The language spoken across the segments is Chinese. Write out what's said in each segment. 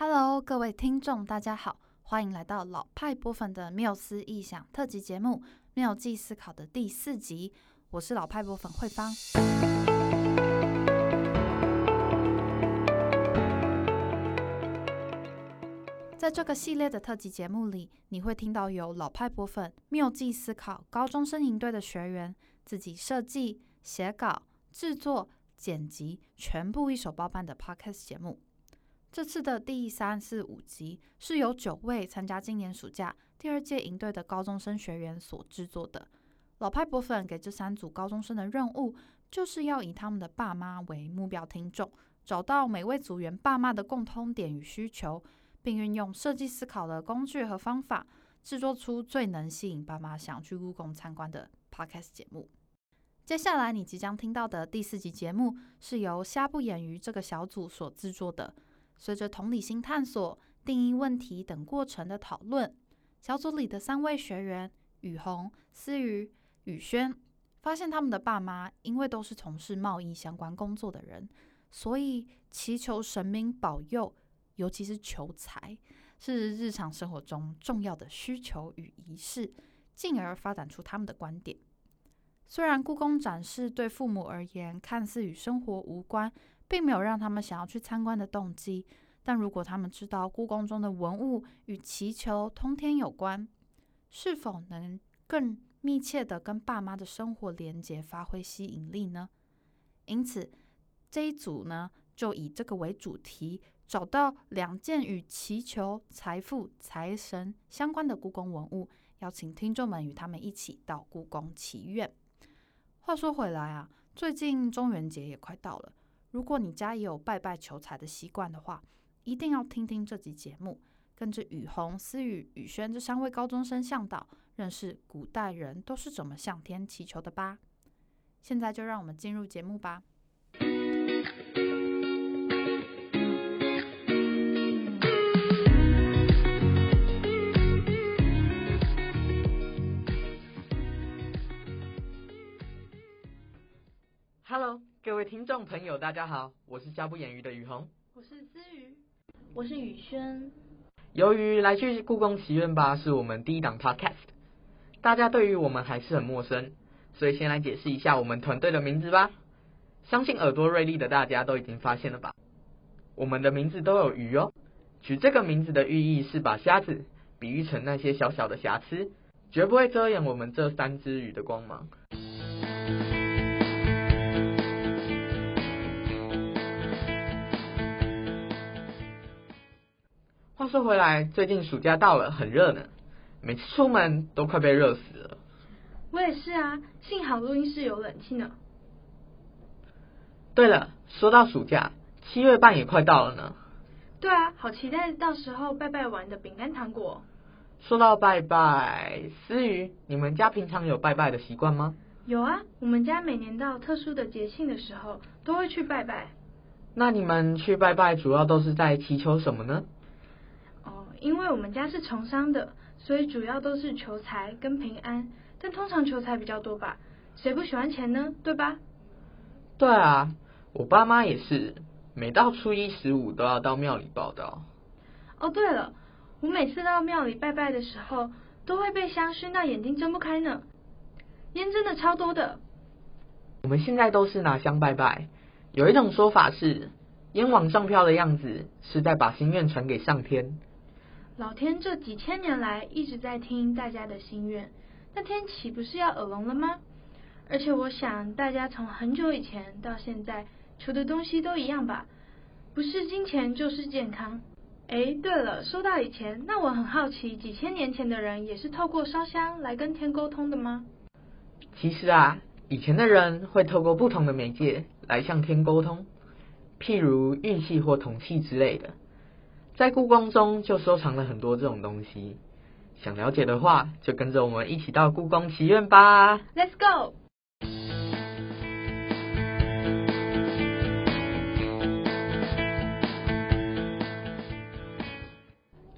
Hello，各位听众，大家好，欢迎来到老派播粉的缪斯异想特辑节目《妙计思考》的第四集。我是老派播粉慧芳。在这个系列的特辑节目里，你会听到有老派播粉缪计思考高中生营队的学员自己设计、写稿、制作、剪辑，全部一手包办的 Podcast 节目。这次的第三、四、五集是由九位参加今年暑假第二届营队的高中生学员所制作的。老派博粉给这三组高中生的任务，就是要以他们的爸妈为目标听众，找到每位组员爸妈的共通点与需求，并运用设计思考的工具和方法，制作出最能吸引爸妈想去故宫参观的 Podcast 节目。接下来你即将听到的第四集节目，是由虾不眼鱼这个小组所制作的。随着同理心探索、定义问题等过程的讨论，小组里的三位学员雨红、思雨、雨轩，发现他们的爸妈因为都是从事贸易相关工作的人，所以祈求神明保佑，尤其是求财，是日常生活中重要的需求与仪式，进而发展出他们的观点。虽然故宫展示对父母而言看似与生活无关。并没有让他们想要去参观的动机，但如果他们知道故宫中的文物与祈求通天有关，是否能更密切的跟爸妈的生活连结，发挥吸引力呢？因此这一组呢，就以这个为主题，找到两件与祈求财富、财神相关的故宫文物，邀请听众们与他们一起到故宫祈愿。话说回来啊，最近中元节也快到了。如果你家也有拜拜求财的习惯的话，一定要听听这集节目，跟着雨虹、思雨、雨轩这三位高中生向导，认识古代人都是怎么向天祈求的吧。现在就让我们进入节目吧。听众朋友，大家好，我是教不言鱼的雨虹，我是思雨，我是雨轩。由于来去故宫祈愿吧是我们第一档 Podcast，大家对于我们还是很陌生，所以先来解释一下我们团队的名字吧。相信耳朵锐利的大家都已经发现了吧？我们的名字都有鱼哦。取这个名字的寓意是把虾子比喻成那些小小的瑕疵，绝不会遮掩我们这三只鱼的光芒。说回来，最近暑假到了，很热呢，每次出门都快被热死了。我也是啊，幸好录音室有冷气呢。对了，说到暑假，七月半也快到了呢。对啊，好期待到时候拜拜玩的饼干糖果。说到拜拜，思雨，你们家平常有拜拜的习惯吗？有啊，我们家每年到特殊的节庆的时候都会去拜拜。那你们去拜拜主要都是在祈求什么呢？因为我们家是从商的，所以主要都是求财跟平安，但通常求财比较多吧？谁不喜欢钱呢？对吧？对啊，我爸妈也是，每到初一十五都要到庙里报道。哦，对了，我每次到庙里拜拜的时候，都会被香熏到眼睛睁不开呢，烟真的超多的。我们现在都是拿香拜拜，有一种说法是，烟往上飘的样子是在把心愿传给上天。老天这几千年来一直在听大家的心愿，那天岂不是要耳聋了吗？而且我想，大家从很久以前到现在求的东西都一样吧？不是金钱就是健康。哎，对了，说到以前，那我很好奇，几千年前的人也是透过烧香来跟天沟通的吗？其实啊，以前的人会透过不同的媒介来向天沟通，譬如玉器或铜器之类的。在故宫中就收藏了很多这种东西，想了解的话，就跟着我们一起到故宫祈愿吧。Let's go！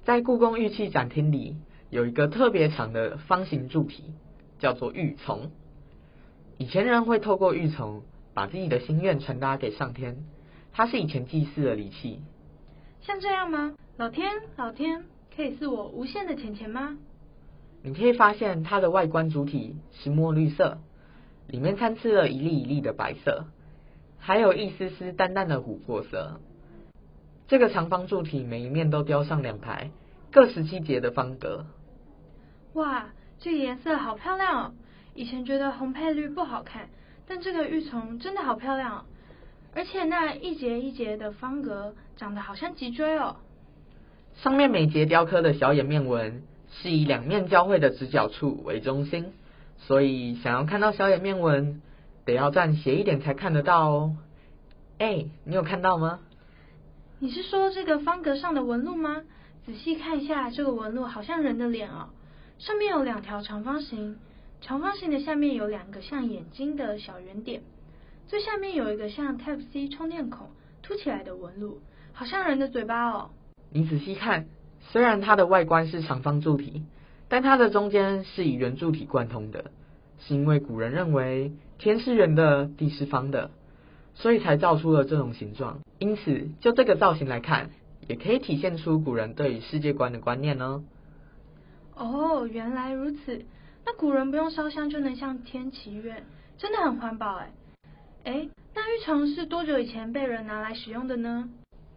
在故宫玉器展厅里，有一个特别长的方形柱体，叫做玉琮。以前人会透过玉琮把自己的心愿传达给上天，它是以前祭祀的礼器。像这样吗？老天，老天，可以是我无限的钱钱吗？你可以发现它的外观主体是墨绿色，里面参差了一粒一粒的白色，还有一丝丝淡淡的琥珀色。这个长方柱体每一面都雕上两排各十七节的方格。哇，这个颜色好漂亮哦！以前觉得红配绿不好看，但这个玉琮真的好漂亮哦。而且那一节一节的方格长得好像脊椎哦。上面每节雕刻的小眼面纹是以两面交汇的直角处为中心，所以想要看到小眼面纹，得要站斜一点才看得到哦。哎，你有看到吗？你是说这个方格上的纹路吗？仔细看一下，这个纹路好像人的脸哦。上面有两条长方形，长方形的下面有两个像眼睛的小圆点，最下面有一个像 Type C 充电孔凸起来的纹路，好像人的嘴巴哦。你仔细看，虽然它的外观是长方柱体，但它的中间是以圆柱体贯通的，是因为古人认为天是圆的，地是方的，所以才造出了这种形状。因此，就这个造型来看，也可以体现出古人对于世界观的观念呢。哦，原来如此。那古人不用烧香就能向天祈愿，真的很环保哎。哎，那玉琮是多久以前被人拿来使用的呢？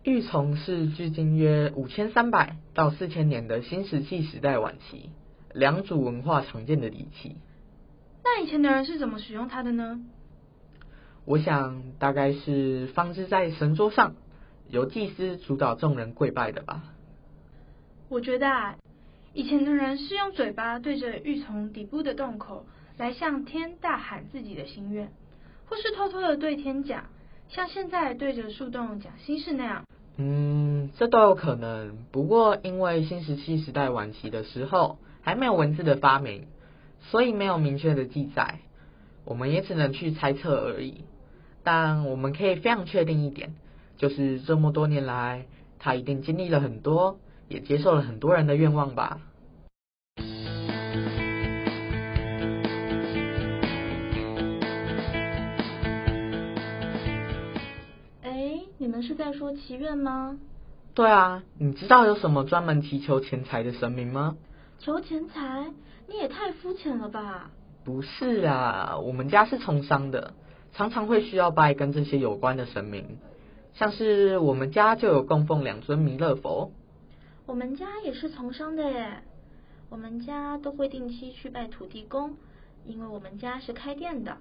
玉琮是距今约五千三百到四千年的新石器时代晚期良渚文化常见的礼器。那以前的人是怎么使用它的呢？我想大概是放置在神桌上，由祭司主导众人跪拜的吧。我觉得啊。以前的人是用嘴巴对着玉琮底部的洞口来向天大喊自己的心愿，或是偷偷的对天讲，像现在对着树洞讲心事那样。嗯，这都有可能。不过因为新石器时代晚期的时候还没有文字的发明，所以没有明确的记载，我们也只能去猜测而已。但我们可以非常确定一点，就是这么多年来，他一定经历了很多。也接受了很多人的愿望吧。是在说祈愿吗？对啊，你知道有什么专门祈求钱财的神明吗？求钱财？你也太肤浅了吧！不是啊，我们家是从商的，常常会需要拜跟这些有关的神明，像是我们家就有供奉两尊弥勒佛。我们家也是从商的耶，我们家都会定期去拜土地公，因为我们家是开店的。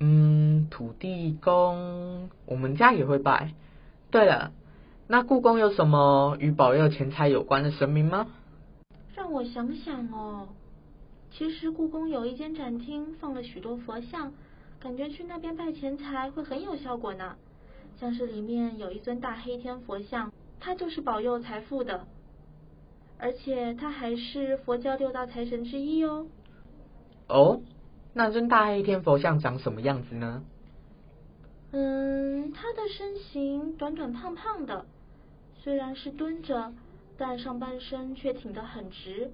嗯，土地公，我们家也会拜。对了，那故宫有什么与保佑钱财有关的神明吗？让我想想哦，其实故宫有一间展厅，放了许多佛像，感觉去那边拜钱财会很有效果呢。像是里面有一尊大黑天佛像。它就是保佑财富的，而且它还是佛教六大财神之一哦。哦，那尊大黑天佛像长什么样子呢？嗯，他的身形短短胖胖的，虽然是蹲着，但上半身却挺得很直，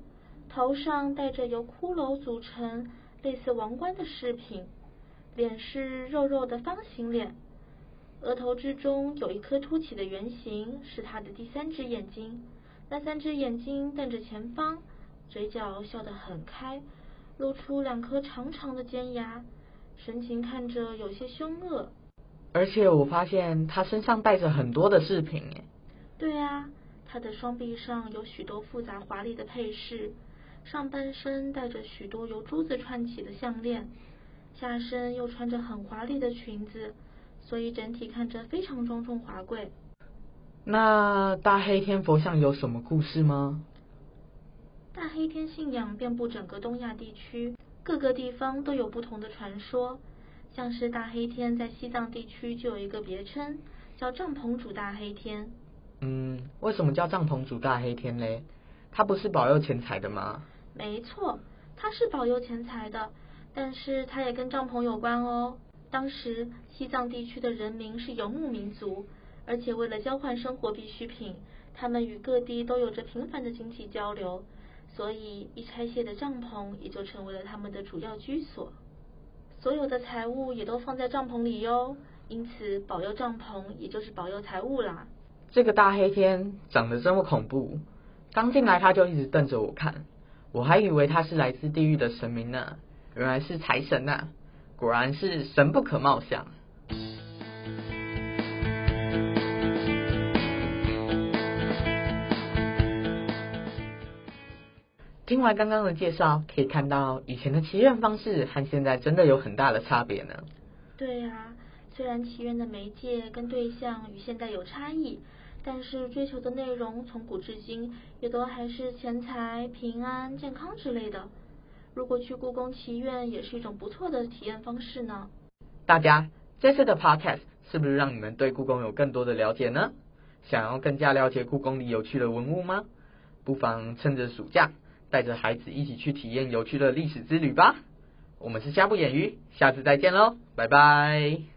头上戴着由骷髅组成类似王冠的饰品，脸是肉肉的方形脸。额头之中有一颗凸起的圆形，是他的第三只眼睛。那三只眼睛瞪着前方，嘴角笑得很开，露出两颗长长的尖牙，神情看着有些凶恶。而且我发现他身上带着很多的饰品，诶。对啊，他的双臂上有许多复杂华丽的配饰，上半身戴着许多由珠子串起的项链，下身又穿着很华丽的裙子。所以整体看着非常庄重华贵。那大黑天佛像有什么故事吗？大黑天信仰遍布整个东亚地区，各个地方都有不同的传说。像是大黑天在西藏地区就有一个别称，叫帐篷主大黑天。嗯，为什么叫帐篷主大黑天嘞？他不是保佑钱财的吗？没错，他是保佑钱财的，但是他也跟帐篷有关哦。当时西藏地区的人民是游牧民族，而且为了交换生活必需品，他们与各地都有着频繁的经济交流，所以一拆卸的帐篷也就成为了他们的主要居所。所有的财物也都放在帐篷里哟，因此保佑帐篷也就是保佑财物啦。这个大黑天长得这么恐怖，刚进来他就一直瞪着我看，我还以为他是来自地狱的神明呢，原来是财神呐，果然是神不可貌相。听完刚刚的介绍，可以看到以前的祈愿方式和现在真的有很大的差别呢。对呀，虽然祈愿的媒介跟对象与现在有差异，但是追求的内容从古至今也都还是钱财、平安、健康之类的。如果去故宫祈愿，也是一种不错的体验方式呢。大家这次的 Podcast 是不是让你们对故宫有更多的了解呢？想要更加了解故宫里有趣的文物吗？不妨趁着暑假。带着孩子一起去体验有趣的历史之旅吧！我们是虾不眼鱼，下次再见喽，拜拜。